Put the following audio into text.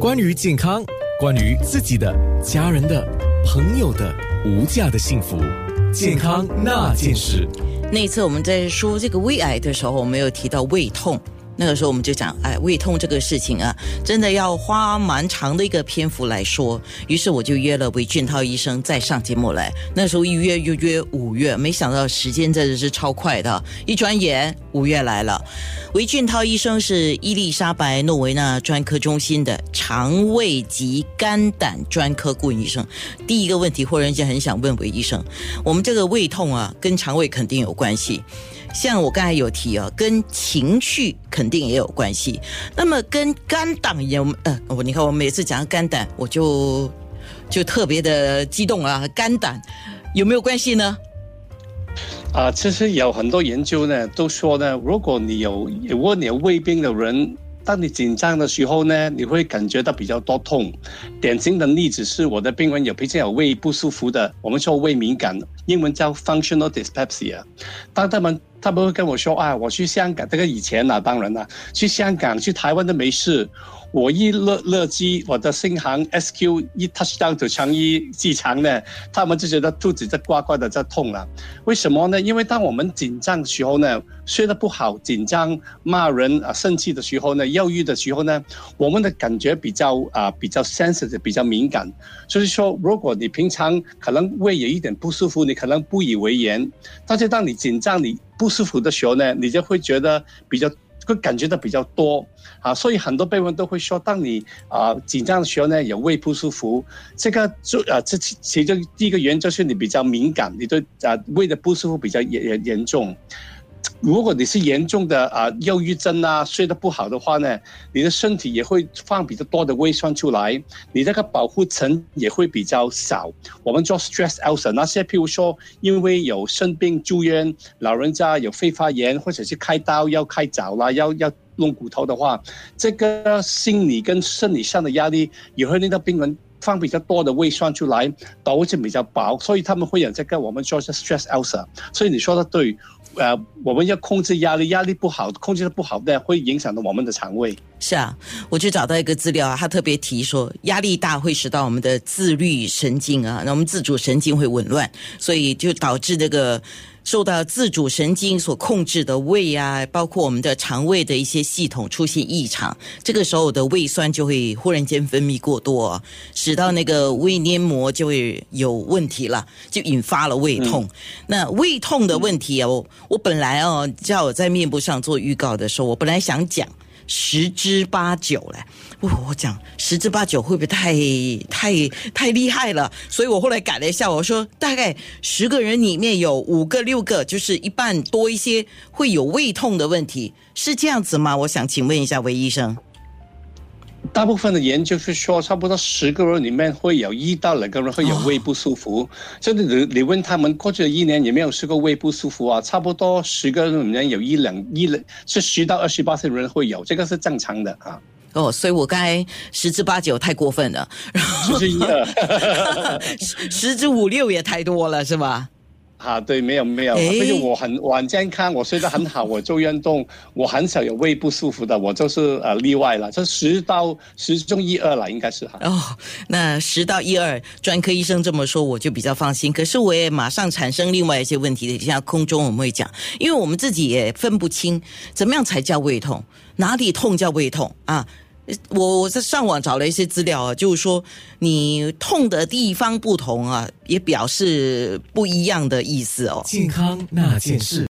关于健康，关于自己的、家人的、朋友的无价的幸福，健康那件事。那次我们在说这个胃癌的时候，我们有提到胃痛。那个时候我们就讲，哎，胃痛这个事情啊，真的要花蛮长的一个篇幅来说。于是我就约了韦俊涛医生再上节目来。那时候一约就约五月，没想到时间真的是超快的，一转眼五月来了。韦俊涛医生是伊丽莎白诺维纳专科中心的肠胃及肝胆专科顾问医生。第一个问题，忽然间很想问韦医生，我们这个胃痛啊，跟肠胃肯定有关系。像我刚才有提啊，跟情绪肯定也有关系。那么跟肝胆有呃，我你看我每次讲肝胆，我就就特别的激动啊。肝胆有没有关系呢？啊，其实有很多研究呢，都说呢，如果你有如果你有胃病的人，当你紧张的时候呢，你会感觉到比较多痛。典型的例子是我的病人有比较有胃不舒服的，我们说胃敏感，英文叫 functional dyspepsia。当他们他不会跟我说啊，我去香港，这个以前呢，当然了，去香港、去台湾都没事。我一乐乐机，我的新航 SQ 一 touch down 到长一机场呢，他们就觉得肚子在呱呱的在痛了。为什么呢？因为当我们紧张的时候呢，睡得不好、紧张、骂人啊、生气的时候呢、忧郁的时候呢，我们的感觉比较啊比较 sensitive、比较敏感。所以说，如果你平常可能胃有一点不舒服，你可能不以为然，但是当你紧张、你不舒服的时候呢，你就会觉得比较。会感觉到比较多啊，所以很多病人都会说，当你啊紧张的时候呢，有胃不舒服，这个就啊这其其中第一个原因就是你比较敏感，你对啊胃的不舒服比较严严严重。如果你是严重的啊忧郁症啊，睡得不好的话呢，你的身体也会放比较多的胃酸出来，你这个保护层也会比较少。我们做 stress ulcer，那些譬如说因为有生病住院，老人家有肺发炎，或者是开刀要开凿啦，要要弄骨头的话，这个心理跟生理上的压力也会令到病人放比较多的胃酸出来，导致比较薄，所以他们会有这个我们说是 stress ulcer。所以你说的对。呃，我们要控制压力，压力不好，控制的不好的会影响到我们的肠胃。是啊，我就找到一个资料啊，他特别提说，压力大会使到我们的自律神经啊，那我们自主神经会紊乱，所以就导致这个。受到自主神经所控制的胃啊，包括我们的肠胃的一些系统出现异常，这个时候的胃酸就会忽然间分泌过多，使到那个胃黏膜就会有问题了，就引发了胃痛。那胃痛的问题啊，我我本来哦，叫我在面部上做预告的时候，我本来想讲。十之八九嘞，我讲十之八九会不会太太太厉害了？所以我后来改了一下，我说大概十个人里面有五个六个，就是一半多一些会有胃痛的问题，是这样子吗？我想请问一下韦医生。大部分的研究是说，差不多十个人里面会有一到两个人会有胃不舒服。就你你问他们过去的一年有没有试过胃不舒服啊？差不多十个人里面有一两一两是十到二十八岁的人会有，这个是正常的啊。哦，所以我刚才十之八九太过分了，然后一二，十之五六也太多了，是吧？啊，对，没有没有，所以我很我很健康，我睡得很好，我做运动，我很少有胃不舒服的，我就是呃例外了，这十到十中一二了，应该是哈。哦，那十到一二，专科医生这么说，我就比较放心。可是我也马上产生另外一些问题等一下空中我们会讲，因为我们自己也分不清怎么样才叫胃痛，哪里痛叫胃痛啊？我我在上网找了一些资料啊，就是说你痛的地方不同啊，也表示不一样的意思哦。健康那件事。